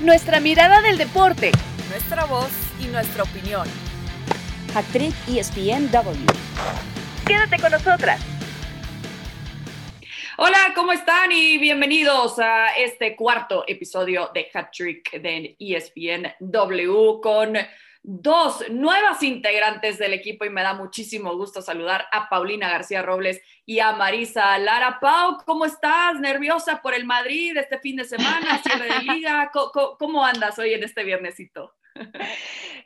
nuestra mirada del deporte, nuestra voz y nuestra opinión. Actriz ESPNW. Quédate con nosotras. Hola, ¿cómo están? Y bienvenidos a este cuarto episodio de Hat Trick de ESPNW con dos nuevas integrantes del equipo y me da muchísimo gusto saludar a Paulina García Robles y a Marisa Lara. Pau, ¿cómo estás? ¿Nerviosa por el Madrid este fin de semana, cierre de liga? ¿Cómo, andas hoy en este viernesito?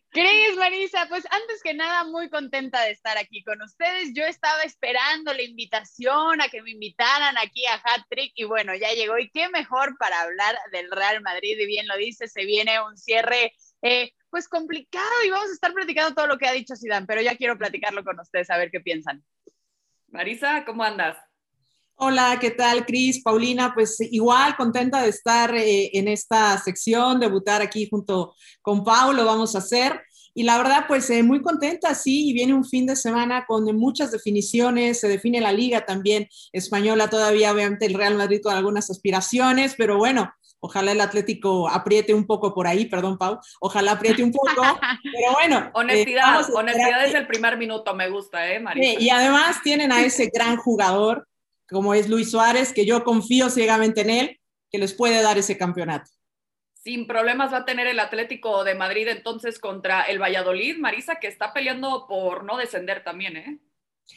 Cris, Marisa, pues antes que nada, muy contenta de estar aquí con ustedes. Yo estaba esperando la invitación a que me invitaran aquí a Hat Trick y bueno, ya llegó. Y qué mejor para hablar del Real Madrid. Y bien lo dice, se viene un cierre eh, pues complicado y vamos a estar platicando todo lo que ha dicho Zidane, pero ya quiero platicarlo con ustedes, a ver qué piensan. Marisa, ¿cómo andas? Hola, ¿qué tal, Cris? Paulina, pues igual contenta de estar eh, en esta sección, debutar aquí junto con Paulo, vamos a hacer. Y la verdad, pues eh, muy contenta, sí, y viene un fin de semana con muchas definiciones, se define la liga también española, todavía obviamente el Real Madrid con algunas aspiraciones, pero bueno, Ojalá el Atlético apriete un poco por ahí, perdón, Pau. Ojalá apriete un poco, pero bueno. Eh, honestidad, honestidad es el primer minuto, me gusta, ¿eh, María? y además tienen a ese gran jugador, como es Luis Suárez, que yo confío ciegamente en él, que les puede dar ese campeonato. Sin problemas va a tener el Atlético de Madrid entonces contra el Valladolid, Marisa, que está peleando por no descender también, ¿eh?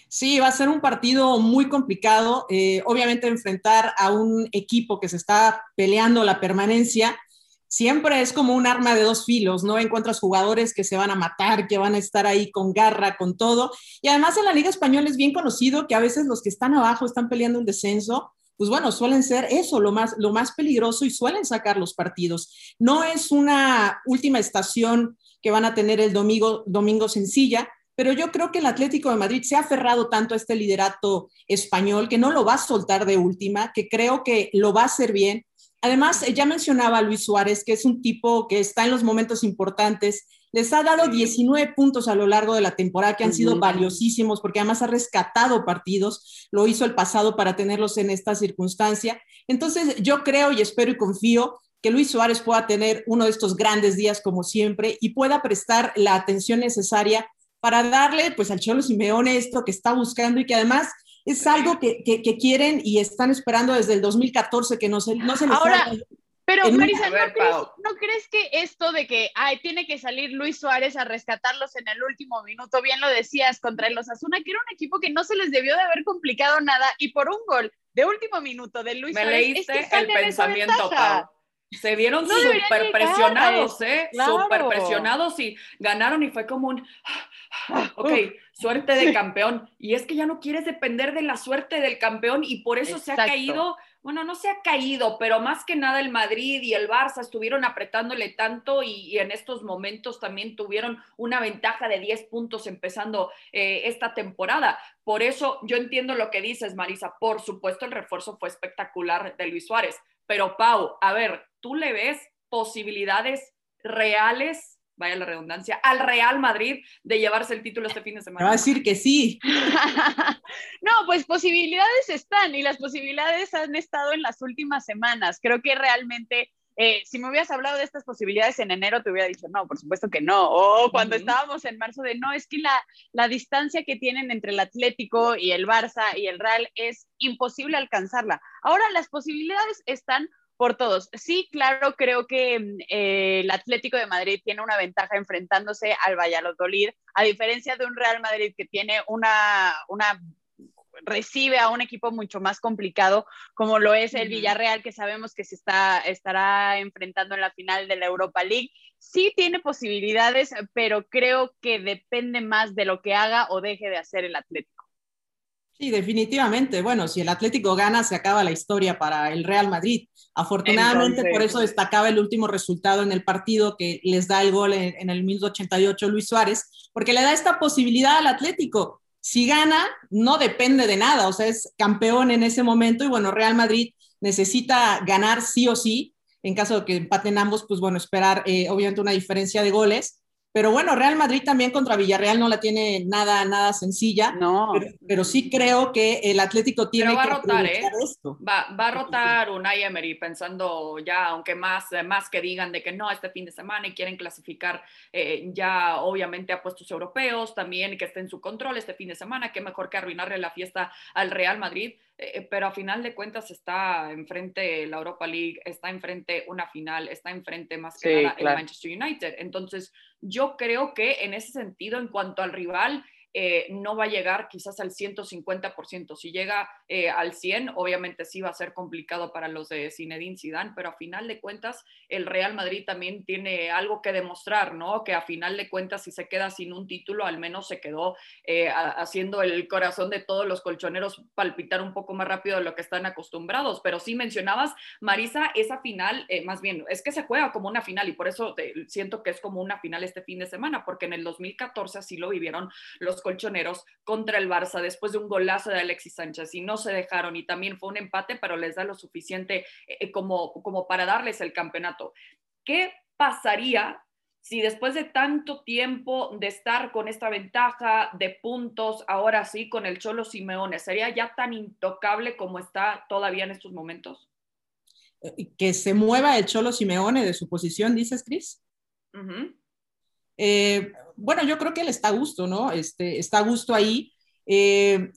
Sí, va a ser un partido muy complicado. Eh, obviamente enfrentar a un equipo que se está peleando la permanencia siempre es como un arma de dos filos, ¿no? Encuentras jugadores que se van a matar, que van a estar ahí con garra, con todo. Y además en la Liga Española es bien conocido que a veces los que están abajo están peleando un descenso. Pues bueno, suelen ser eso, lo más, lo más peligroso y suelen sacar los partidos. No es una última estación que van a tener el domingo, domingo sencilla, pero yo creo que el Atlético de Madrid se ha aferrado tanto a este liderato español que no lo va a soltar de última, que creo que lo va a hacer bien. Además, ya mencionaba a Luis Suárez, que es un tipo que está en los momentos importantes. Les ha dado 19 puntos a lo largo de la temporada que han sido valiosísimos porque además ha rescatado partidos. Lo hizo el pasado para tenerlos en esta circunstancia. Entonces, yo creo y espero y confío que Luis Suárez pueda tener uno de estos grandes días como siempre y pueda prestar la atención necesaria para darle pues al Cholo Simeone esto que está buscando y que además es algo que, que, quieren y están esperando desde el 2014 que no se, no se les Ahora, pero Marisa, ¿no, crees, que esto de que ay, tiene que salir Luis Suárez a rescatarlos en el último minuto, bien lo decías, contra el Osasuna, que era un equipo que no se les debió de haber complicado nada y por un gol de último minuto de Luis Me Suárez. Leíste el pensamiento, Pau. Se vieron súper presionados, ¿eh? Súper presionados y ganaron y fue como un, ok, suerte de campeón. Y es que ya no quieres depender de la suerte del campeón y por eso se ha caído, bueno, no se ha caído, pero más que nada el Madrid y el Barça estuvieron apretándole tanto y, en estos momentos también tuvieron una ventaja de 10 puntos empezando eh, esta temporada. Por eso yo entiendo lo que dices, Marisa. Por supuesto, el refuerzo fue espectacular de Luis Suárez. Pero Pau, a ver, ¿tú le ves posibilidades reales vaya la redundancia, al Real Madrid de llevarse el título este fin de semana. Va a decir que sí. no, pues posibilidades están y las posibilidades han estado en las últimas semanas. Creo que realmente, eh, si me hubieras hablado de estas posibilidades en enero, te hubiera dicho, no, por supuesto que no. O cuando estábamos en marzo de, no, es que la, la distancia que tienen entre el Atlético y el Barça y el Real es imposible alcanzarla. Ahora las posibilidades están por todos. Sí, claro, creo que mm, eh, el Atlético de Madrid tiene una ventaja enfrentándose al Valladolid, a diferencia de un Real Madrid que tiene una, una recibe a un equipo mucho más complicado como lo es el Villarreal, que sabemos que se está, estará enfrentando en la final de la Europa League. Sí tiene posibilidades, pero creo que depende más de lo que haga o deje de hacer el Atlético. Sí, definitivamente. Bueno, si el Atlético gana, se acaba la historia para el Real Madrid. Afortunadamente, por eso destacaba el último resultado en el partido que les da el gol en, el 1988 Luis Suárez, porque le da esta posibilidad al Atlético. Si gana, no depende de nada, o sea, es campeón en ese momento y bueno, Real Madrid necesita ganar sí o sí. En caso de que empaten ambos, pues bueno, esperar eh, obviamente una diferencia de goles Pero bueno, Real Madrid también contra Villarreal no la tiene nada, nada sencilla. No. Pero, sí creo que el Atlético tiene va que a rotar, ¿eh? esto. Va, va, a rotar Unai Emery pensando ya, aunque más, más que digan de que no, este fin de semana y quieren clasificar eh, ya obviamente a puestos europeos, también que esté en su control este fin de semana, qué mejor que arruinarle la fiesta al Real Madrid. Eh, pero a final de cuentas está enfrente la Europa League, está enfrente una final, está enfrente más que nada el Manchester United. Entonces, yo creo que en ese sentido, en cuanto al rival, eh, no va a llegar quizás al 150%. Si llega eh, al 100, obviamente sí va a ser complicado para los de Zinedine Zidane, pero a final de cuentas el Real Madrid también tiene algo que demostrar, ¿no? Que a final de cuentas si se queda sin un título, al menos se quedó eh, haciendo el corazón de todos los colchoneros palpitar un poco más rápido de lo que están acostumbrados. Pero sí mencionabas, Marisa, esa final, más bien, es que se juega como una final y por eso siento que es como una final este fin de semana, porque en el 2014 así lo vivieron los colchoneros contra el Barça después de un golazo de Alexis Sánchez y no se dejaron y también fue un empate, pero les da lo suficiente eh, como, como para darles el campeonato. ¿Qué pasaría si después de tanto tiempo de estar con esta ventaja de puntos, ahora sí con el Cholo Simeone, sería ya tan intocable como está todavía en estos momentos? Eh, que se mueva el Cholo Simeone de su posición, dices, Cris. Eh, bueno, yo creo que él está a gusto, ¿no? Este, está a gusto ahí. Eh,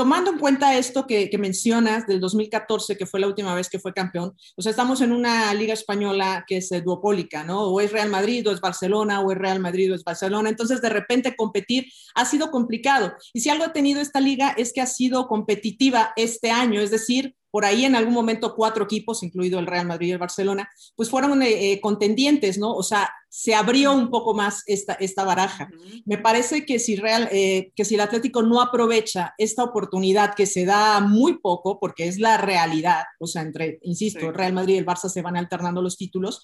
tomando en cuenta esto que, mencionas del 2014, que fue la última vez que fue campeón, o sea, estamos en una liga española que es duopólica, ¿no? O es Real Madrid, o es Barcelona, o es Real Madrid, o es Barcelona. Entonces, de repente, competir ha sido complicado. Y si algo ha tenido esta liga es que ha sido competitiva este año, es decir, por ahí en algún momento cuatro equipos, incluido el Real Madrid y el Barcelona, pues fueron eh, eh, contendientes, ¿no? O sea, se abrió un poco más esta, esta baraja. Me parece que si, Real, eh, que si el Atlético no aprovecha esta oportunidad que se da muy poco, porque es la realidad, o sea, entre, insisto, el Real Madrid y el Barça se van alternando los títulos,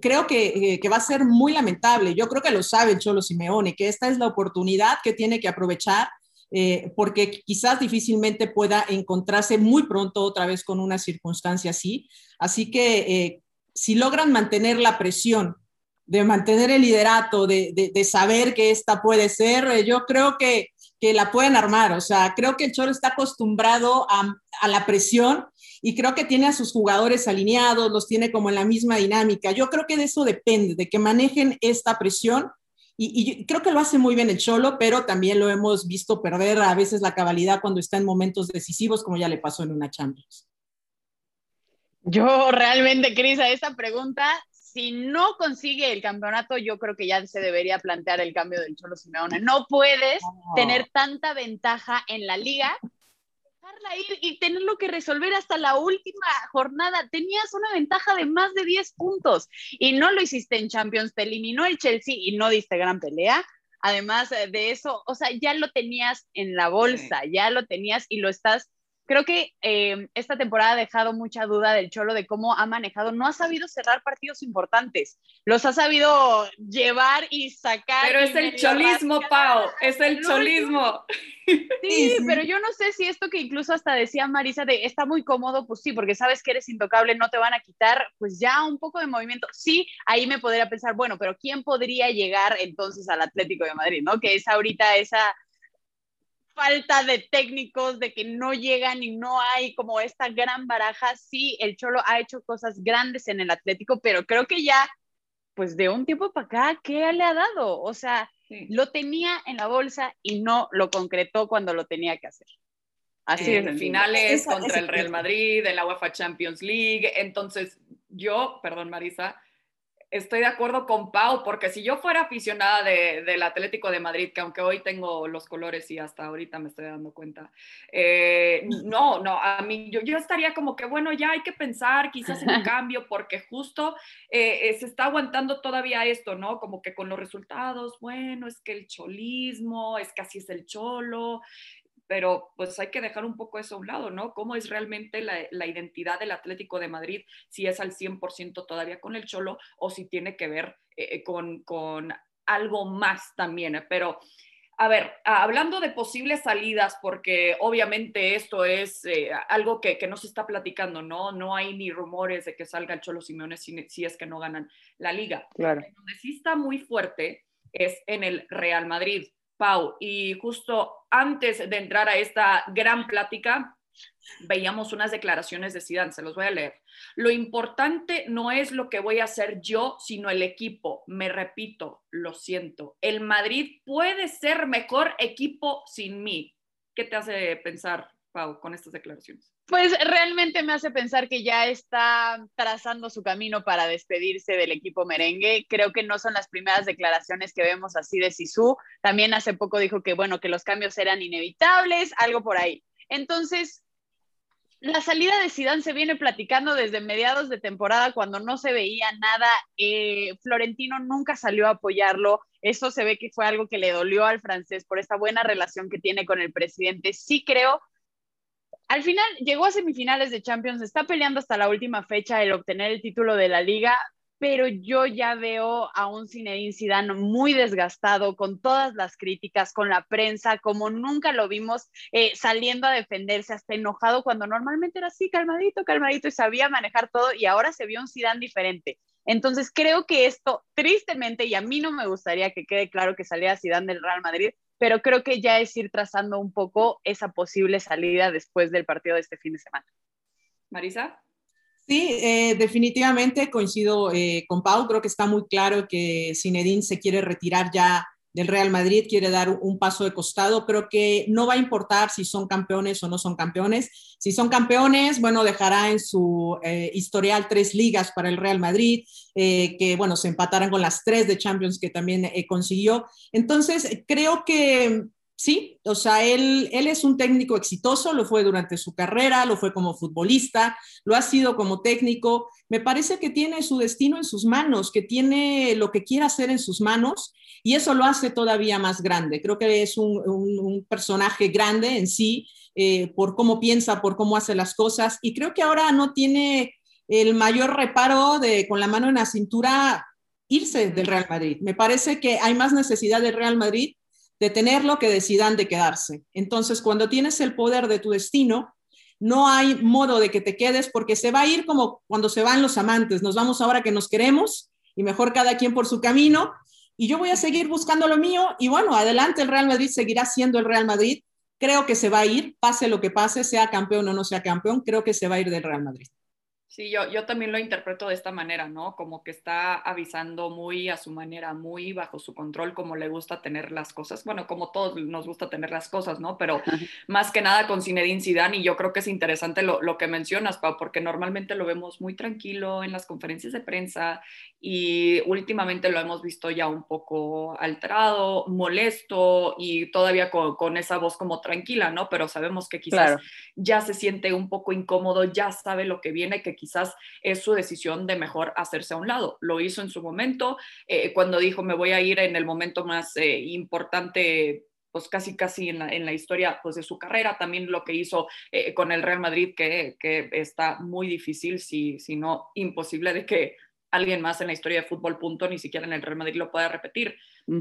creo que, que, va a ser muy lamentable. Yo creo que lo sabe el Cholo Simeone, que esta es la oportunidad que tiene que aprovechar eh, porque quizás difícilmente pueda encontrarse muy pronto otra vez con una circunstancia así. Así que eh, si logran mantener la presión, de mantener el liderato, de, de, saber que esta puede ser, eh, yo creo que, que, la pueden armar. O sea, creo que el Cholo está acostumbrado a, a la presión y creo que tiene a sus jugadores alineados, los tiene como en la misma dinámica. Yo creo que de eso depende, de que manejen esta presión y, creo que lo hace muy bien el Cholo, pero también lo hemos visto perder a veces la cabalidad cuando está en momentos decisivos, como ya le pasó en una Champions. Yo realmente, Cris, a esa pregunta, si no consigue el campeonato, yo creo que ya se debería plantear el cambio del Cholo Simeone. No puedes tener tanta ventaja en la liga ir y tenerlo que resolver hasta la última jornada. Tenías una ventaja de más de 10 puntos y no lo hiciste en Champions, te eliminó el Chelsea y no diste gran pelea. Además de eso, o sea, ya lo tenías en la bolsa, ya lo tenías y lo estás creo que eh, esta temporada ha dejado mucha duda del Cholo de cómo ha manejado. No ha sabido cerrar partidos importantes. Los ha sabido llevar y sacar. Pero es el cholismo, Pau. Es el cholismo. Sí, pero yo no sé si esto que incluso hasta decía Marisa de está muy cómodo, pues sí, porque sabes que eres intocable, no te van a quitar, pues ya un poco de movimiento. Sí, ahí me podría pensar, bueno, pero ¿quién podría llegar entonces al Atlético de Madrid, no? Que es ahorita esa falta de técnicos, de que no llegan y no hay como esta gran baraja. Sí, el Cholo ha hecho cosas grandes en el Atlético, pero creo que ya, pues de un tiempo para acá, ¿qué le ha dado? O sea, lo tenía en la bolsa y no lo concretó cuando lo tenía que hacer. Así en finales contra el Real Madrid, en la UEFA Champions League. Entonces, yo, perdón, Marisa, estoy de acuerdo con Pau, porque si yo fuera aficionada del Atlético de Madrid, que aunque hoy tengo los colores y hasta ahorita me estoy dando cuenta, eh, no, no, a mí yo, yo, estaría como que, bueno, ya hay que pensar quizás en un cambio, porque justo eh, eh, se está aguantando todavía esto, ¿no? Como que con los resultados, bueno, es que el cholismo, es que así es el cholo, pero pues hay que dejar un poco eso a un lado, ¿no? ¿Cómo es realmente la, identidad del Atlético de Madrid, si es al 100% todavía con el Cholo o si tiene que ver eh, con, con, algo más también? Pero a ver, hablando de posibles salidas, porque obviamente esto es eh, algo que, no se está platicando, ¿no? No hay ni rumores de que salga el Cholo Simeone si, es que no ganan la liga. Claro. Donde sí está muy fuerte es en el Real Madrid, Pau. Y justo antes de entrar a esta gran plática, veíamos unas declaraciones de Zidane, se los voy a leer. Lo importante no es lo que voy a hacer yo, sino el equipo. Me repito, lo siento. El Madrid puede ser mejor equipo sin mí. ¿Qué te hace pensar, Pau, con estas declaraciones? Pues realmente me hace pensar que ya está trazando su camino para despedirse del equipo merengue. Creo que no son las primeras declaraciones que vemos así de Sisu. También hace poco dijo que bueno, que los cambios eran inevitables, algo por ahí. Entonces, la salida de Zidane se viene platicando desde mediados de temporada cuando no se veía nada. Eh, Florentino nunca salió a apoyarlo. Eso se ve que fue algo que le dolió al francés por esta buena relación que tiene con el presidente. Sí creo. Al final llegó a semifinales de Champions, está peleando hasta la última fecha el obtener el título de la liga, pero yo ya veo a un Zinedine Zidane muy desgastado con todas las críticas, con la prensa, como nunca lo vimos eh, saliendo a defenderse, hasta enojado cuando normalmente era así, calmadito, calmadito y sabía manejar todo y ahora se vio un Zidane diferente. Entonces creo que esto, tristemente, y a mí no me gustaría que quede claro que saliera Zidane del Real Madrid, pero creo que ya es ir trazando un poco esa posible salida después del partido de este fin de semana. Marisa. Sí, eh, definitivamente coincido eh, con Pau. Creo que está muy claro que Zinedine se quiere retirar ya del Real Madrid, quiere dar un paso de costado. Creo que no va a importar si son campeones o no son campeones. Si son campeones, bueno, dejará en su eh, historial tres ligas para el Real Madrid, que, bueno, se empataran con las tres de Champions que también consiguió. Entonces, creo que sí, o sea, él, él es un técnico exitoso, lo fue durante su carrera, lo fue como futbolista, lo ha sido como técnico. Me parece que tiene su destino en sus manos, que tiene lo que quiera hacer en sus manos y eso lo hace todavía más grande. Creo que es un, personaje grande en sí, eh, por cómo piensa, por cómo hace las cosas y creo que ahora no tiene el mayor reparo de con la mano en la cintura irse del Real Madrid. Me parece que hay más necesidad del Real Madrid de tenerlo que decidan de quedarse. Entonces, cuando tienes el poder de tu destino, no hay modo de que te quedes porque se va a ir como cuando se van los amantes. Nos vamos ahora que nos queremos y mejor cada quien por su camino. Y yo voy a seguir buscando lo mío y bueno, adelante el Real Madrid seguirá siendo el Real Madrid. Creo que se va a ir, pase lo que pase, sea campeón o no sea campeón, creo que se va a ir del Real Madrid. Sí, yo, yo también lo interpreto de esta manera, ¿no? Como que está avisando muy a su manera, muy bajo su control, como le gusta tener las cosas. Bueno, como todos nos gusta tener las cosas, ¿no? Pero más que nada con Zinedine Zidane, y yo creo que es interesante lo, lo que mencionas, Pau, porque normalmente lo vemos muy tranquilo en las conferencias de prensa y últimamente lo hemos visto ya un poco alterado, molesto y todavía con, con esa voz como tranquila, ¿no? Pero sabemos que quizás ya se siente un poco incómodo, ya sabe lo que viene, que quizás es su decisión de mejor hacerse a un lado. Lo hizo en su momento, eh, cuando dijo me voy a ir en el momento más eh, importante pues casi casi en la, historia pues de su carrera, también lo que hizo eh, con el Real Madrid, que, que está muy difícil, si, si no imposible de que alguien más en la historia de fútbol punto, ni siquiera en el Real Madrid lo pueda repetir.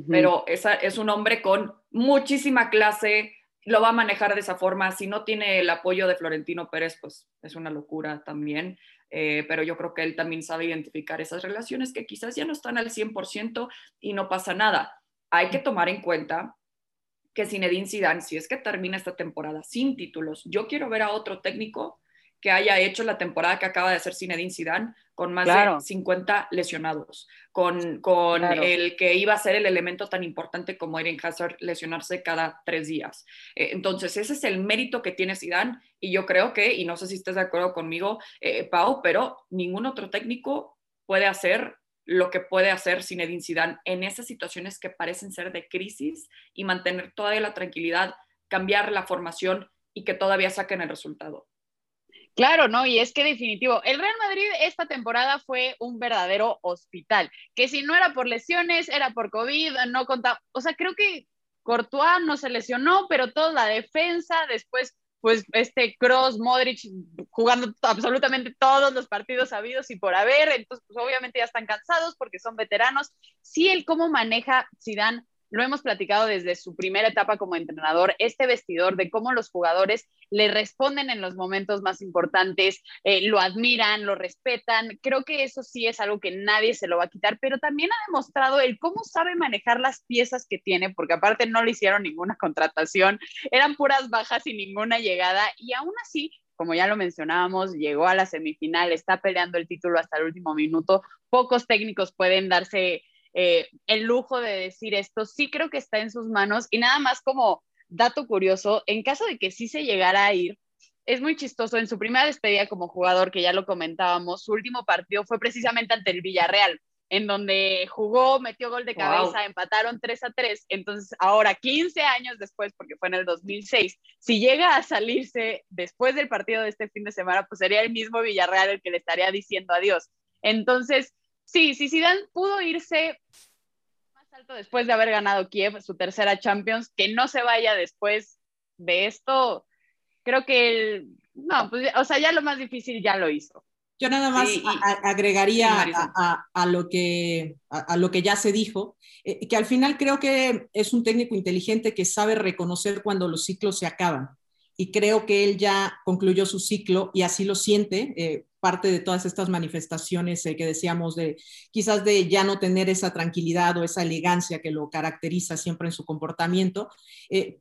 Pero esa, es un hombre con muchísima clase, lo va a manejar de esa forma. Si no tiene el apoyo de Florentino Pérez, pues es una locura también. Eh, pero yo creo que él también sabe identificar esas relaciones que quizás ya no están al 100% y no pasa nada. Hay que tomar en cuenta que Zinedine Zidane, si es que termina esta temporada sin títulos, yo quiero ver a otro técnico que haya hecho la temporada que acaba de hacer Zinedine Zidane con más de 50 lesionados, con, con el que iba a ser el elemento tan importante como Eren Hazard lesionarse cada tres días. Eh, entonces, ese es el mérito que tiene Zidane y yo creo que, y no sé si estás de acuerdo conmigo, eh, Pau, pero ningún otro técnico puede hacer lo que puede hacer Zinedine Zidane en esas situaciones que parecen ser de crisis y mantener toda la tranquilidad, cambiar la formación y que todavía saquen el resultado. Claro, no, y es que definitivo, el Real Madrid esta temporada fue un verdadero hospital, que si no era por lesiones, era por COVID, no contaba, o sea, creo que Courtois no se lesionó, pero toda la defensa, después pues este Cross, Modric jugando absolutamente todos los partidos habidos y por haber, entonces pues obviamente ya están cansados porque son veteranos. Sí, el cómo maneja Zidane lo hemos platicado desde su primera etapa como entrenador, este vestidor de cómo los jugadores le responden en los momentos más importantes, eh, lo admiran, lo respetan. Creo que eso sí es algo que nadie se lo va a quitar, pero también ha demostrado el cómo sabe manejar las piezas que tiene, porque aparte no le hicieron ninguna contratación, eran puras bajas y ninguna llegada, y aún así como ya lo mencionábamos, llegó a la semifinal, está peleando el título hasta el último minuto. Pocos técnicos pueden darse eh, el lujo de decir esto. Sí creo que está en sus manos y nada más como dato curioso, en caso de que sí se llegara a ir, es muy chistoso. En su primera despedida como jugador, que ya lo comentábamos, su último partido fue precisamente ante el Villarreal en donde jugó, metió gol de cabeza, empataron 3 a 3. Entonces, ahora, 15 años después, porque fue en el 2006, si llega a salirse después del partido de este fin de semana, pues sería el mismo Villarreal el que le estaría diciendo adiós. Entonces, sí, si Zidane pudo irse más alto después de haber ganado Kiev, su tercera Champions, que no se vaya después de esto, creo que, el, no, pues, o sea, ya lo más difícil ya lo hizo. Yo nada más agregaría a, lo que, a, lo que ya se dijo, eh, que al final creo que es un técnico inteligente que sabe reconocer cuando los ciclos se acaban. Y creo que él ya concluyó su ciclo y así lo siente. Eh, parte de todas estas manifestaciones eh, que decíamos de quizás de ya no tener esa tranquilidad o esa elegancia que lo caracteriza siempre en su comportamiento,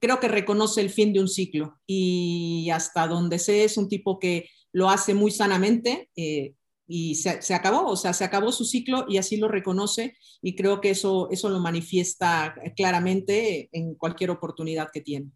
creo que reconoce el fin de un ciclo y hasta donde sé es un tipo que lo hace muy sanamente eh, y se, acabó, o sea, se acabó su ciclo y así lo reconoce y creo que eso, eso lo manifiesta claramente en cualquier oportunidad que tiene.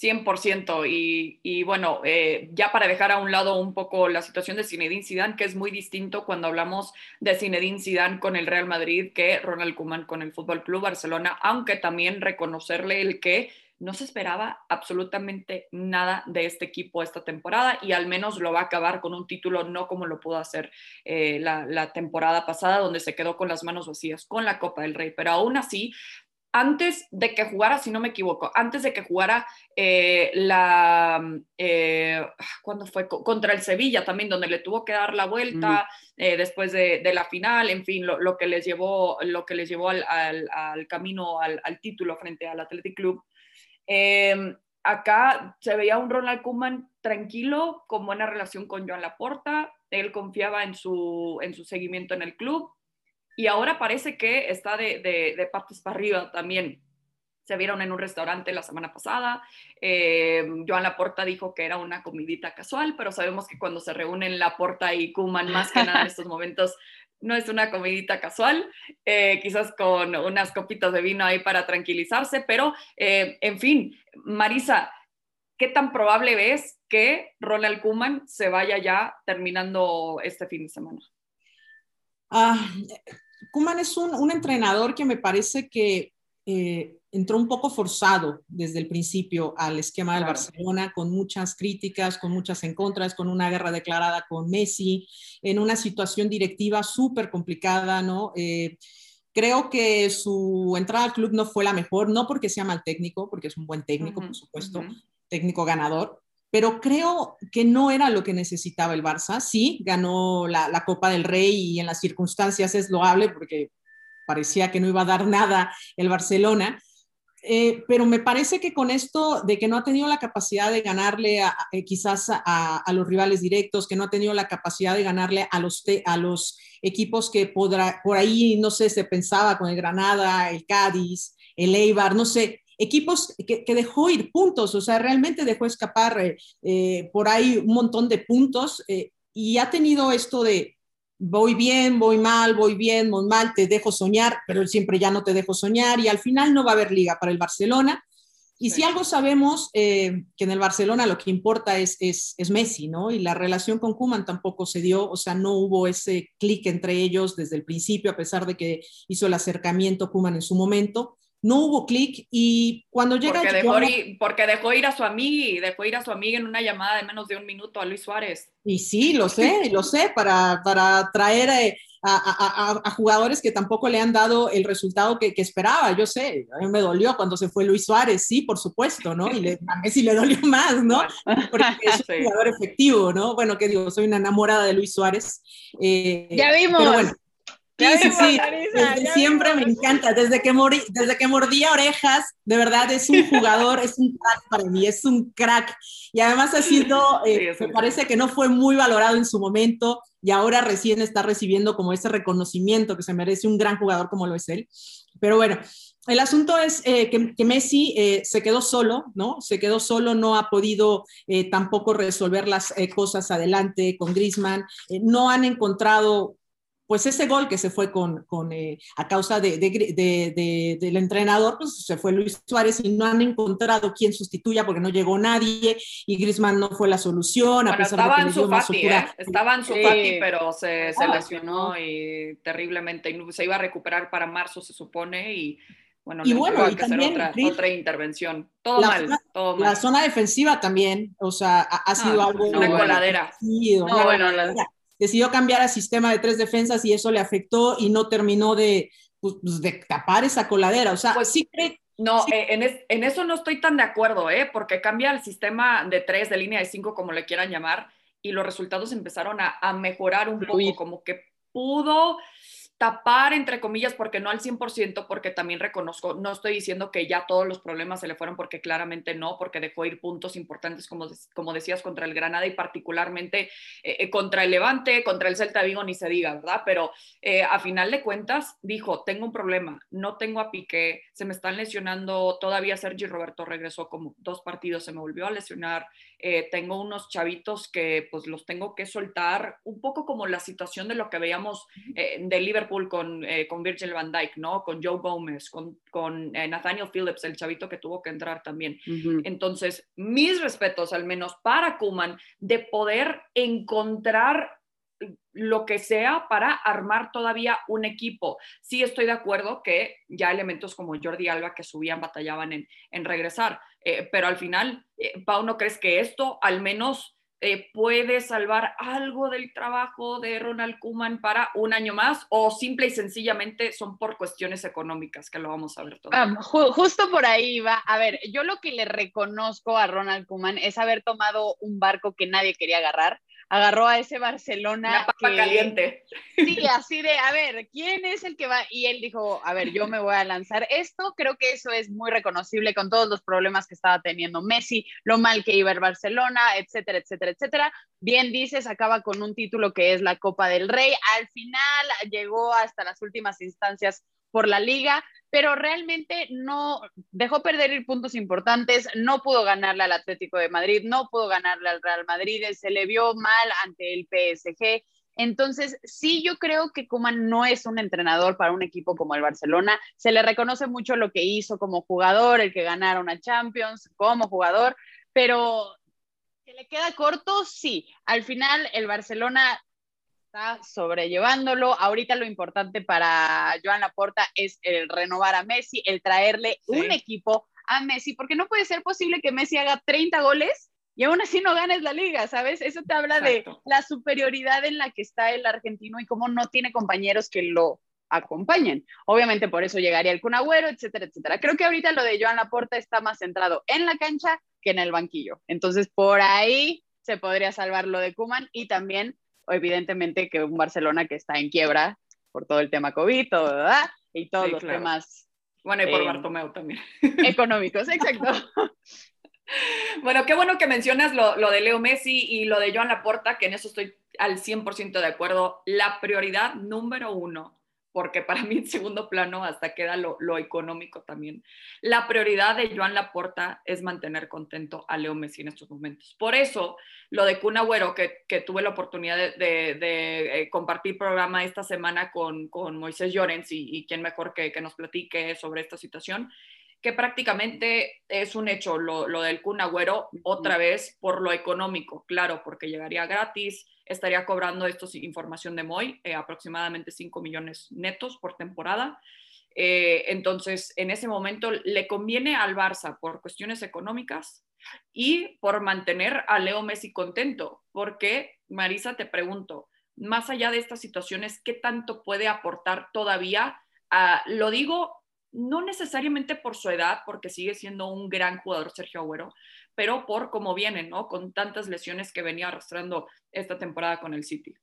100%. Y, y bueno, eh, ya para dejar a un lado un poco la situación de Zinedine Zidane, que es muy distinto cuando hablamos de Zinedine Zidane con el Real Madrid que Ronald Koeman con el Fútbol Club Barcelona, aunque también reconocerle el que no se esperaba absolutamente nada de este equipo esta temporada y al menos lo va a acabar con un título, no como lo pudo hacer eh, la, temporada pasada, donde se quedó con las manos vacías con la Copa del Rey. Pero aún así, antes de que jugara, si no me equivoco, antes de que jugara eh, la, eh, ¿cuándo fue? Contra el Sevilla también, donde le tuvo que dar la vuelta después de, la final, en fin, lo, que les llevó, lo que les llevó al, camino al, al, título frente al Athletic Club. Em, acá se veía un Ronald Koeman tranquilo, con buena relación con Joan Laporta, él confiaba en su, en su seguimiento en el club y ahora parece que está de, de, partes para arriba también. Se vieron en un restaurante la semana pasada. Eh, Joan Laporta dijo que era una comidita casual, pero sabemos que cuando se reúnen Laporta y Kuman, más que nada en estos momentos, no es una comidita casual, eh, quizás con unas copitas de vino ahí para tranquilizarse, pero eh, en fin, Marisa, ¿qué tan probable ves que Ronald Kuman se vaya ya terminando este fin de semana? Ah, Kuman es un, entrenador que me parece que eh, entró un poco forzado desde el principio al esquema del Barcelona, con muchas críticas, con muchas en contras, con una guerra declarada con Messi, en una situación directiva súper complicada, ¿no? Eh, creo que su entrada al club no fue la mejor, no porque sea mal técnico, porque es un buen técnico, por supuesto, técnico ganador, pero creo que no era lo que necesitaba el Barça. Sí, ganó la, Copa del Rey y en las circunstancias es loable porque parecía que no iba a dar nada el Barcelona, eh, pero me parece que con esto de que no ha tenido la capacidad de ganarle eh, quizás a, los rivales directos, que no ha tenido la capacidad de ganarle a los, a equipos que por ahí, no sé, se pensaba con el Granada, el Cádiz, el Eibar, no sé, equipos que, dejó ir puntos, o sea, realmente dejó escapar eh, por ahí un montón de puntos y ha tenido esto de, voy bien, voy mal, voy bien, voy mal, te dejo soñar, pero siempre ya no te dejo soñar y al final no va a haber liga para el Barcelona. Y si algo sabemos, eh, que en el Barcelona lo que importa es, es, es, Messi, ¿no? Y la relación con Kuman tampoco se dio, o sea, no hubo ese clic entre ellos desde el principio, a pesar de que hizo el acercamiento Kuman en su momento no hubo clic y cuando llega... Porque dejó, ir, porque dejó ir a su amiga, dejó ir a su amiga en una llamada de menos de un minuto a Luis Suárez. Y sí, lo sé, lo sé, para, para traer a, a, jugadores que tampoco le han dado el resultado que, que, esperaba, yo sé, a mí me dolió cuando se fue Luis Suárez, sí, por supuesto, ¿no? Y le, a Messi le dolió más, ¿no? Porque es un jugador efectivo, ¿no? Bueno, ¿qué digo? Soy una enamorada de Luis Suárez. Eh, ya vimos. Pero bueno, Sí, sí, sí. Desde siempre me encanta. Desde que, morí, desde que mordía orejas, de verdad es un jugador, es un crack para mí, es un crack. Y además ha sido, eh, me parece que no fue muy valorado en su momento y ahora recién está recibiendo como ese reconocimiento que se merece un gran jugador como lo es él. Pero bueno, el asunto es eh, que, Messi eh, se quedó solo, ¿no? Se quedó solo, no ha podido tampoco resolver las cosas adelante con Griezmann, no han encontrado pues ese gol que se fue con, eh, a causa de, del entrenador, pues se fue Luis Suárez y no han encontrado quién sustituya porque no llegó nadie y Griezmann no fue la solución. a pesar estaba de que en Fati, ¿eh? estaba en su pero se, se lesionó y terriblemente se iba a recuperar para marzo se supone y bueno, y bueno, y también, otra, otra, intervención. Todo mal, todo mal. La zona defensiva también, o sea, ha, sido algo... Una coladera. no, bueno, la, decidió cambiar al sistema de tres defensas y eso le afectó y no terminó de, pues, pues de tapar esa coladera. O sea, pues sí cree. No, eh, en, en, eso no estoy tan de acuerdo, ¿eh? porque cambia el sistema de tres, de línea de cinco, como le quieran llamar, y los resultados empezaron a, a mejorar un poco, como que pudo tapar, entre comillas, porque no al 100%, porque también reconozco, no estoy diciendo que ya todos los problemas se le fueron, porque claramente no, porque dejó ir puntos importantes, como, como decías, contra el Granada y particularmente eh, eh, contra el Levante, contra el Celta Vigo, ni se diga, ¿verdad? Pero eh, a final de cuentas, dijo, tengo un problema, no tengo a Piqué, se me están lesionando, todavía Sergi Roberto regresó como dos partidos, se me volvió a lesionar, tengo unos chavitos que pues los tengo que soltar, un poco como la situación de lo que veíamos de Liverpool con, eh, con Virgil van Dijk, ¿no? Con Joe Gomez, con, con eh, Nathaniel Phillips, el chavito que tuvo que entrar también. Entonces, mis respetos, al menos para Kuman, de poder encontrar lo que sea para armar todavía un equipo. Sí estoy de acuerdo que ya elementos como Jordi Alba que subían batallaban en, en regresar, eh, pero al final, Pau, ¿no crees que esto al menos eh, puede salvar algo del trabajo de Ronald Kuman para un año más o simple y sencillamente son por cuestiones económicas que lo vamos a ver todo. Justo por ahí va. A ver, yo lo que le reconozco a Ronald Kuman es haber tomado un barco que nadie quería agarrar agarró a ese Barcelona. Una caliente. Sí, así de, a ver, ¿quién es el que va? Y él dijo, a ver, yo me voy a lanzar esto. Creo que eso es muy reconocible con todos los problemas que estaba teniendo Messi, lo mal que iba el Barcelona, etcétera, etcétera, etcétera. Bien dices, acaba con un título que es la Copa del Rey. Al final llegó hasta las últimas instancias por la liga, pero realmente no dejó perder puntos importantes, no pudo ganarle al Atlético de Madrid, no pudo ganarle al Real Madrid, se le vio mal ante el PSG. Entonces, sí, yo creo que Kuman no es un entrenador para un equipo como el Barcelona. Se le reconoce mucho lo que hizo como jugador, el que ganara una Champions como jugador, pero ¿se le queda corto? Sí. Al final, el Barcelona está sobrellevándolo. Ahorita lo importante para Joan Laporta es el renovar a Messi, el traerle un equipo a Messi, porque no puede ser posible que Messi haga 30 goles y aún así no ganes la liga, ¿sabes? Eso te habla de la superioridad en la que está el argentino y cómo no tiene compañeros que lo acompañen. Obviamente por eso llegaría el Cunagüero, etcétera, etcétera. Creo que ahorita lo de Joan Laporta está más centrado en la cancha que en el banquillo. Entonces por ahí se podría salvar lo de Kuman y también evidentemente que un Barcelona que está en quiebra por todo el tema COVID, ¿verdad? Y todos los temas. Bueno, y por eh, Bartomeu también. Económicos, exacto. Bueno, qué bueno que mencionas lo, lo, de Leo Messi y lo de Joan Laporta, que en eso estoy al 100% de acuerdo. La prioridad número uno porque para mí en segundo plano hasta queda lo, económico también. La prioridad de Joan Laporta es mantener contento a Leo Messi en estos momentos. Por eso, lo de Kun Agüero, que, tuve la oportunidad de, eh, compartir programa esta semana con, con Moisés Llorens y, y quién mejor que, que nos platique sobre esta situación, que prácticamente es un hecho lo, lo del Kun Agüero, otra vez por lo económico, claro, porque llegaría gratis, estaría cobrando esto información de Moy, eh, aproximadamente 5 millones netos por temporada. Eh, entonces, en ese momento le conviene al Barça por cuestiones económicas y por mantener a Leo Messi contento, porque Marisa, te pregunto, más allá de estas situaciones, ¿qué tanto puede aportar todavía? lo digo no necesariamente por su edad, porque sigue siendo un gran jugador Sergio Agüero, pero por cómo viene, ¿no? Con tantas lesiones que venía arrastrando esta temporada con el City.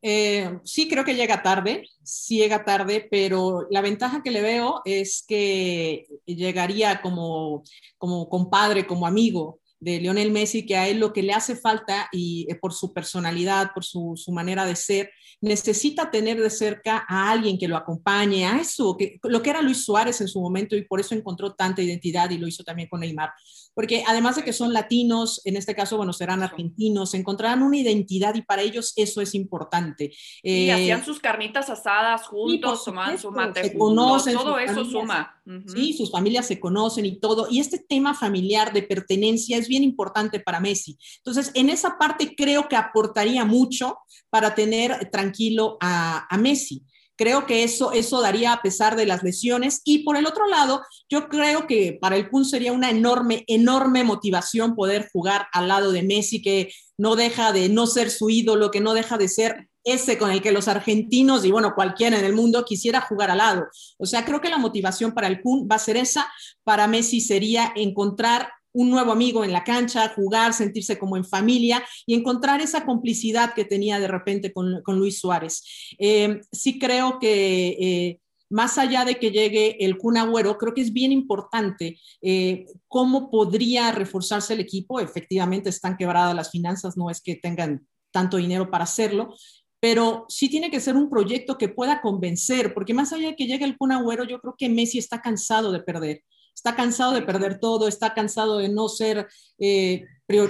Eh, sí, creo que llega tarde, llega tarde, pero la ventaja que le veo es que llegaría como, como compadre, como amigo de Lionel Messi, que a él lo que le hace falta y eh, por su personalidad, por su, su, manera de ser, necesita tener de cerca a alguien que lo acompañe, a eso, que, lo que era Luis Suárez en su momento y por eso encontró tanta identidad y lo hizo también con Neymar porque además de que son latinos, en este caso, bueno, serán argentinos, encontrarán una identidad y para ellos eso es importante. Y eh, hacían sus carnitas asadas juntos, tomaban su mate, se conocen, todo eso suma. Sí, sus familias se conocen y todo. Y este tema familiar de pertenencia es bien importante para Messi. Entonces, en esa parte creo que aportaría mucho para tener tranquilo a, a Messi. Creo que eso, eso daría a pesar de las lesiones. Y por el otro lado, yo creo que para el Kun sería una enorme, enorme motivación poder jugar al lado de Messi, que no deja de no ser su ídolo, que no deja de ser ese con el que los argentinos y bueno, cualquiera en el mundo quisiera jugar al lado. O sea, creo que la motivación para el Kun va a ser esa. Para Messi sería encontrar un nuevo amigo en la cancha, jugar, sentirse como en familia y encontrar esa complicidad que tenía de repente con, Luis Suárez. Eh, sí creo que... Eh, más allá de que llegue el Kun Agüero, creo que es bien importante eh, cómo podría reforzarse el equipo. Efectivamente, están quebradas las finanzas, no es que tengan tanto dinero para hacerlo, pero sí tiene que ser un proyecto que pueda convencer, porque más allá de que llegue el Kun Agüero, yo creo que Messi está cansado de perder está cansado de perder todo, está cansado de no ser, eh,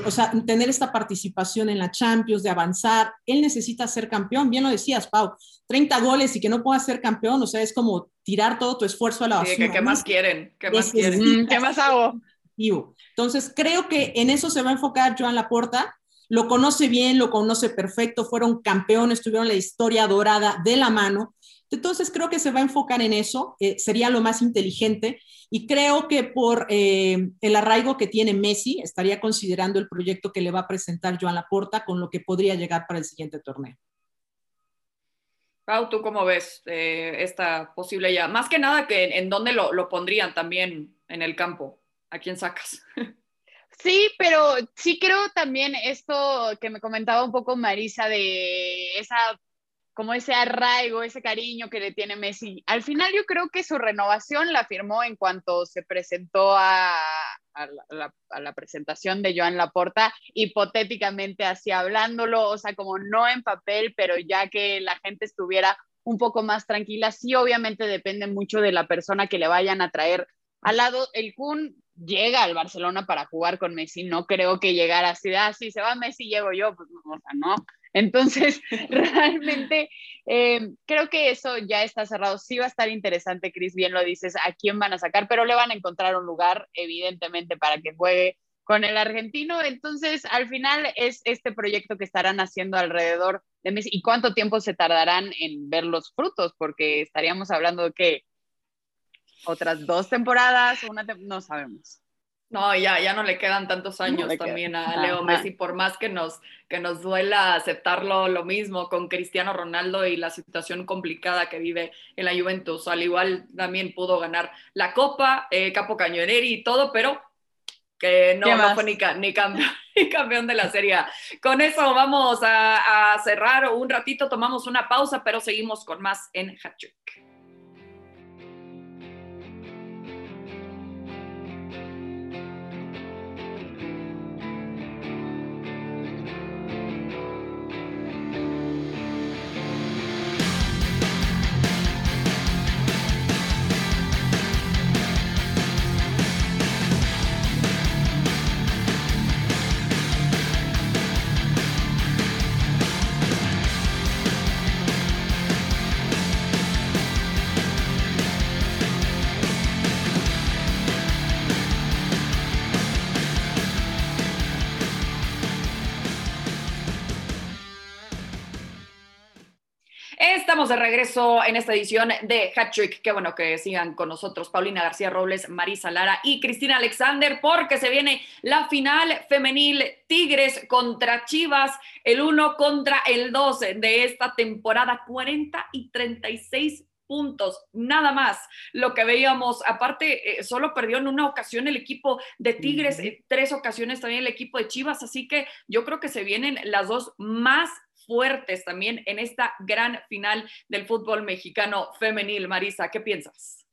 o sea, tener esta participación en la Champions, de avanzar. Él necesita ser campeón, bien lo decías, Pau, 30 goles y que no pueda ser campeón, o sea, es como tirar todo tu esfuerzo a la basura. Sí, ¿qué más quieren? ¿Qué más quieren? ¿Qué más hago? Entonces, creo que en eso se va a enfocar Joan Laporta. Lo conoce bien, lo conoce perfecto, fueron campeones, tuvieron la historia dorada de la mano. Entonces creo que se va a enfocar en eso, eh, sería lo más inteligente y creo que por eh, el arraigo que tiene Messi, estaría considerando el proyecto que le va a presentar Joan Laporta con lo que podría llegar para el siguiente torneo. Pau, ¿tú cómo ves eh, esta posible ya? Más que nada, que en dónde lo, lo pondrían también en el campo. ¿A quién sacas? Sí, pero sí creo también esto que me comentaba un poco Marisa de esa como ese arraigo, ese cariño que le tiene Messi. Al final yo creo que su renovación la firmó en cuanto se presentó a, la, presentación de Joan Laporta, hipotéticamente así hablándolo, o sea, como no en papel, pero ya que la gente estuviera un poco más tranquila, sí obviamente depende mucho de la persona que le vayan a traer al lado. El Kun llega al Barcelona para jugar con Messi, no creo que llegara así, ah, si se va Messi, llego yo, pues o sea, no, entonces, realmente eh, creo que eso ya está cerrado. Sí va a estar interesante, Cris, bien lo dices, a quién van a sacar, pero le van a encontrar un lugar, evidentemente, para que juegue con el argentino. Entonces, al final es este proyecto que estarán haciendo alrededor de Messi. ¿Y cuánto tiempo se tardarán en ver los frutos? Porque estaríamos hablando de que otras dos temporadas, una no sabemos. No, ya, ya no le quedan tantos años también a Leo Messi, por más que nos, que nos duela aceptarlo lo mismo con Cristiano Ronaldo y la situación complicada que vive en la Juventus. Al igual también pudo ganar la Copa, eh, Capo Cañoneri y todo, pero que no, no fue ni, ni, campeón, ni, campeón, de la Serie. Con eso vamos a, a cerrar un ratito, tomamos una pausa, pero seguimos con más en De regreso en esta edición de Hat Trick. Qué bueno que sigan con nosotros Paulina García Robles, Marisa Lara y Cristina Alexander, porque se viene la final femenil Tigres contra Chivas, el 1 contra el 2 de esta temporada, 40 y 36 puntos, nada más. Lo que veíamos, aparte, eh, solo perdió en una ocasión el equipo de Tigres, tres ocasiones también el equipo de Chivas, así que yo creo que se vienen las dos más fuertes también en esta gran final del fútbol mexicano femenil. Marisa, ¿qué piensas?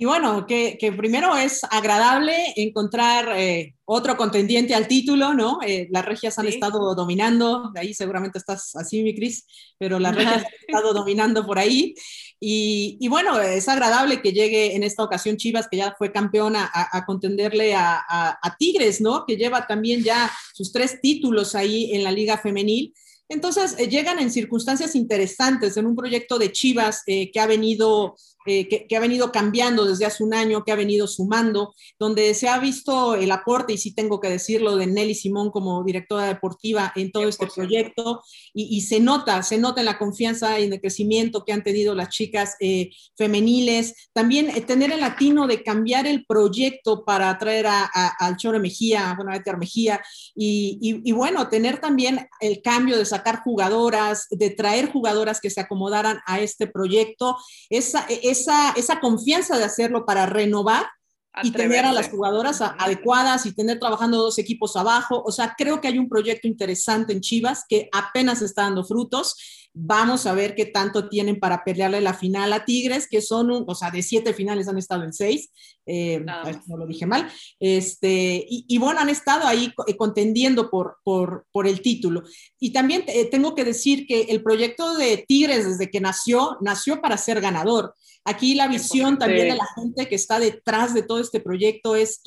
Y bueno, que, primero es agradable encontrar eh, otro contendiente al título, ¿no? Eh, las regias han estado dominando, de ahí seguramente estás así, mi Cris, pero las regias han estado dominando por ahí. Y, bueno, es agradable que llegue en esta ocasión Chivas, que ya fue campeona, a, contenderle a, a, Tigres, ¿no? Que lleva también ya sus tres títulos ahí en la Liga Femenil. Entonces, eh, llegan en circunstancias interesantes, en un proyecto de Chivas que ha venido eh, que, ha venido cambiando desde hace un año, que ha venido sumando, donde se ha visto el aporte, y sí tengo que decirlo, de Nelly Simón como directora deportiva en todo este proyecto, y, se nota, se nota en la confianza y en el crecimiento que han tenido las chicas eh, femeniles. También eh, tener el latino de cambiar el proyecto para atraer a, al Chore Mejía, bueno, a Edgar Mejía, y, y bueno, tener también el cambio de sacar jugadoras, de traer jugadoras que se acomodaran a este proyecto. Esa, esa, esa confianza de hacerlo para renovar y tener a las jugadoras adecuadas y tener trabajando dos equipos abajo. O sea, creo que hay un proyecto interesante en Chivas que apenas está dando frutos. Vamos a ver qué tanto tienen para pelearle la final a Tigres, que son, un, o sea, de siete finales han estado en seis, eh, no lo dije mal, este, y, bueno, han estado ahí eh, contendiendo por, por, por el título. Y también eh, tengo que decir que el proyecto de Tigres desde que nació, nació para ser ganador. Aquí la visión también de la gente que está detrás de todo este proyecto es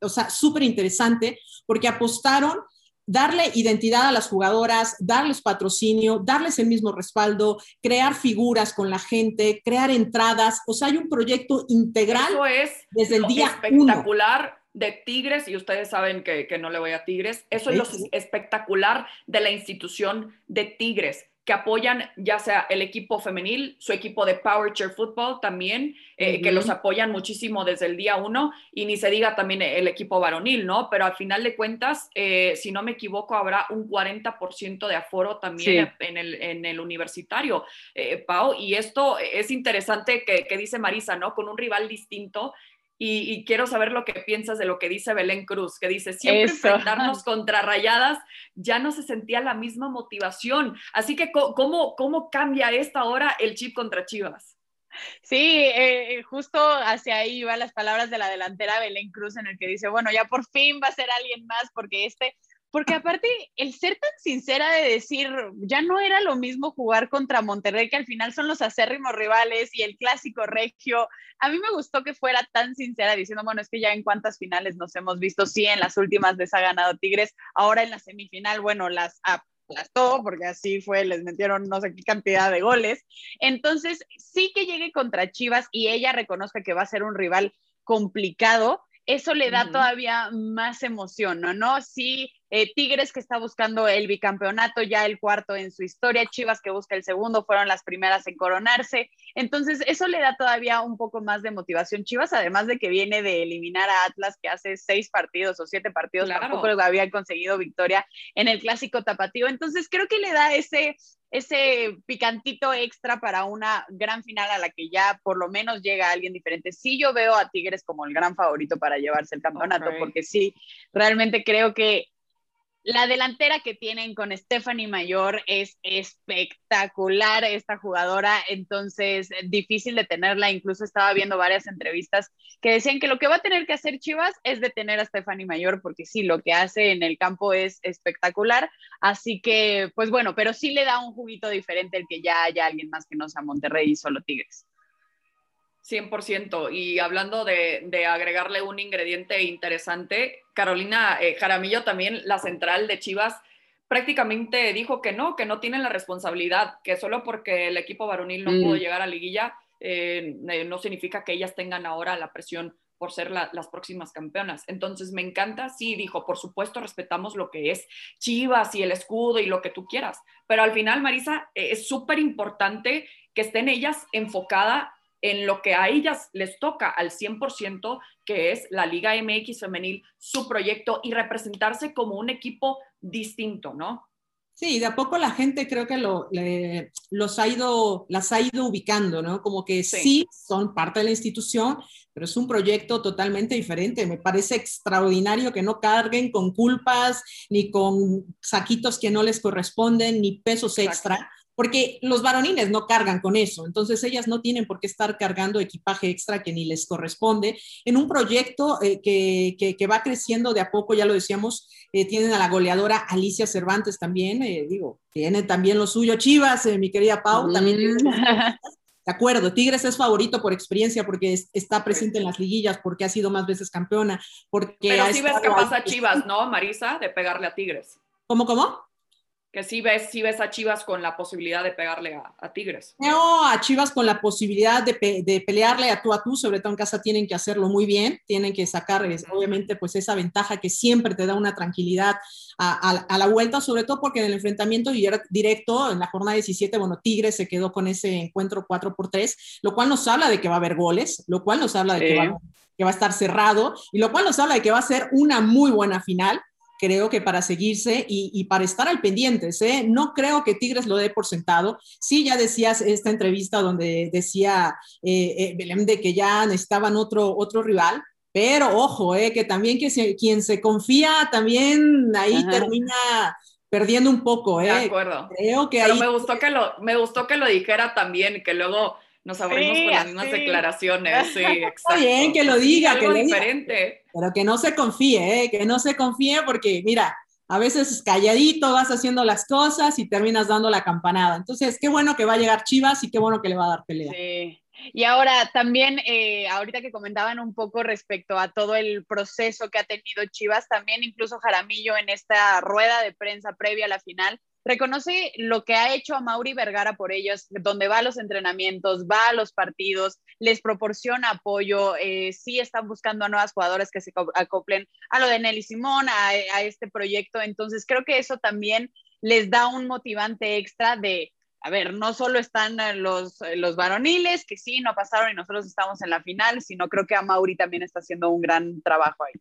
o sea, súper interesante porque apostaron darle identidad a las jugadoras, darles patrocinio, darles el mismo respaldo, crear figuras con la gente, crear entradas. O sea, hay un proyecto integral Eso es desde el día espectacular. de Tigres, y ustedes saben que, que, no le voy a Tigres, eso es lo espectacular de la institución de Tigres que apoyan ya sea el equipo femenil, su equipo de Power Chair Football también, eh, que los apoyan muchísimo desde el día uno, y ni se diga también el equipo varonil, ¿no? Pero al final de cuentas, eh, si no me equivoco, habrá un 40% de aforo también en, el, en, el, universitario, eh, Pau, y esto es interesante que, que dice Marisa, ¿no? Con un rival distinto y, quiero saber lo que piensas de lo que dice Belén Cruz, que dice, siempre enfrentarnos contra rayadas, ya no se sentía la misma motivación. Así que, ¿cómo, cómo cambia esta hora el chip contra Chivas? Sí, eh, justo hacia ahí iban las palabras de la delantera Belén Cruz en el que dice, bueno, ya por fin va a ser alguien más porque este porque aparte, el ser tan sincera de decir, ya no era lo mismo jugar contra Monterrey, que al final son los acérrimos rivales y el clásico regio. A mí me gustó que fuera tan sincera diciendo, bueno, es que ya en cuántas finales nos hemos visto, sí, en las últimas les ha ganado Tigres, ahora en la semifinal, bueno, las aplastó, porque así fue, les metieron no sé qué cantidad de goles. Entonces, sí que llegue contra Chivas y ella reconozca que va a ser un rival complicado, eso le da todavía más emoción, ¿no? ¿no? Sí, eh, Tigres que está buscando el bicampeonato, ya el cuarto en su historia, Chivas que busca el segundo, fueron las primeras en coronarse. Entonces, eso le da todavía un poco más de motivación. Chivas, además de que viene de eliminar a Atlas, que hace seis partidos o siete partidos, tampoco habían conseguido victoria en el clásico tapatío. Entonces, creo que le da ese, ese picantito extra para una gran final a la que ya por lo menos llega alguien diferente. Sí, yo veo a Tigres como el gran favorito para llevarse el campeonato, porque sí, realmente creo que la delantera que tienen con Stephanie Mayor es espectacular esta jugadora, entonces difícil de tenerla. Incluso estaba viendo varias entrevistas que decían que lo que va a tener que hacer Chivas es detener a Stephanie Mayor, porque sí, lo que hace en el campo es espectacular. Así que, pues bueno, pero sí le da un juguito diferente el que ya haya alguien más que no sea Monterrey y solo Tigres. 100%. Y hablando de, agregarle un ingrediente interesante, Carolina eh, Jaramillo también, la central de Chivas, prácticamente dijo que no, que no tienen la responsabilidad, que solo porque el equipo varonil no pudo mm. llegar a liguilla, eh, eh, no significa que ellas tengan ahora la presión por ser las próximas campeonas. Entonces, me encanta, sí, dijo, por supuesto, respetamos lo que es Chivas y el escudo y lo que tú quieras, pero al final, Marisa, es súper importante que estén ellas enfocadas en lo que a ellas les toca al 100%, que es la Liga MX femenil, su proyecto y representarse como un equipo distinto, ¿no? Sí, de a poco la gente creo que lo, los ha ido, las ha ido ubicando, ¿no? Como que sí. son parte de la institución, pero es un proyecto totalmente diferente. Me parece extraordinario que no carguen con culpas, ni con saquitos que no les corresponden, ni pesos extra, porque los varonines no cargan con eso, entonces ellas no tienen por qué estar cargando equipaje extra que ni les corresponde en un proyecto eh, que, que, va creciendo de a poco, ya lo decíamos, eh, tienen a la goleadora Alicia Cervantes también, eh, digo, tiene también lo suyo, Chivas, mi querida Pau, también. Mm. De acuerdo, Tigres es favorito por experiencia porque está presente en las liguillas, porque ha sido más veces campeona, porque... Pero sí ves qué pasa Chivas, ¿no, Marisa? De pegarle a Tigres. ¿Cómo, cómo? Que sí ves, sí ves a Chivas con la posibilidad de pegarle a, Tigres. No, a Chivas con la posibilidad de, pelearle a tú a tú, sobre todo en casa tienen que hacerlo muy bien, tienen que sacar obviamente pues esa ventaja que siempre te da una tranquilidad a, la vuelta, sobre todo porque en el enfrentamiento directo, en la jornada 17, bueno, Tigres se quedó con ese encuentro 4 por 3, lo cual nos habla de que va a haber goles, lo cual nos habla de que, va, que va a estar cerrado y lo cual nos habla de que va a ser una muy buena final creo que para seguirse y, para estar al pendiente, ¿eh? No creo que Tigres lo dé por sentado. Sí, ya decías esta entrevista donde decía eh, eh, Belém de que ya necesitaban otro, otro rival, pero ojo, eh, que también que quien se confía también ahí termina perdiendo un poco, ¿eh? De acuerdo. Creo que Pero me gustó que lo me gustó que lo dijera también que luego nos abrimos con las mismas declaraciones. Sí, exacto. Está bien que lo diga, que lo diferente. Pero que no se confíe, ¿eh? que no se confíe porque, mira, a veces calladito vas haciendo las cosas y terminas dando la campanada. Entonces, qué bueno que va a llegar Chivas y qué bueno que le va a dar pelea. Sí. Y ahora también, eh, ahorita que comentaban un poco respecto a todo el proceso que ha tenido Chivas, también incluso Jaramillo en esta rueda de prensa previa a la final, reconoce lo que ha hecho a Mauri Vergara por ellos, donde va a los entrenamientos, va a los partidos, les proporciona apoyo, eh, sí están buscando a nuevas jugadoras que se acoplen a lo de Nelly Simón, a, este proyecto. Entonces, creo que eso también les da un motivante extra de, a ver, no solo están los, los varoniles, que sí, no pasaron y nosotros estamos en la final, sino creo que a Mauri también está haciendo un gran trabajo ahí.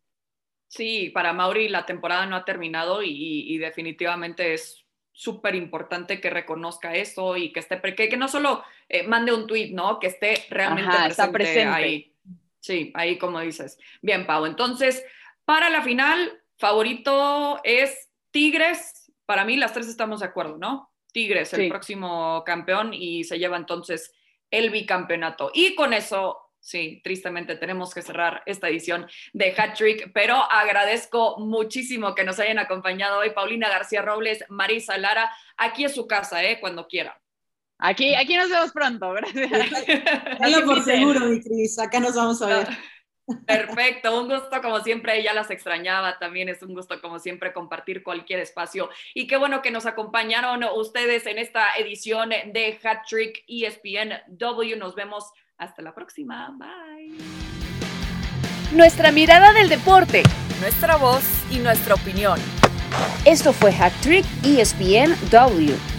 Sí, para Mauri la temporada no ha terminado y definitivamente es súper importante que reconozca eso y que esté, que, que no solo eh, mande un tweet, ¿no? Que esté realmente presente, ahí. Sí, ahí como dices. Bien, Pau. Entonces, para la final, favorito es Tigres. Para mí, las tres estamos de acuerdo, ¿no? Tigres, el próximo campeón, y se lleva entonces el bicampeonato. Y con eso Sí, tristemente tenemos que cerrar esta edición de Hat Trick, pero agradezco muchísimo que nos hayan acompañado hoy Paulina García Robles, Marisa Lara. Aquí es su casa, ¿eh? Cuando quiera. Aquí, aquí nos vemos pronto, gracias. Dale por seguro, mi Cris, acá nos vamos a ver. Perfecto, un gusto como siempre, ella las extrañaba, también es un gusto como siempre compartir cualquier espacio y qué bueno que nos acompañaron ustedes en esta edición de Hat Trick ESPN W, nos vemos hasta la próxima. Bye. Nuestra mirada del deporte. Nuestra voz y nuestra opinión. Esto fue Hack Trick ESPN W.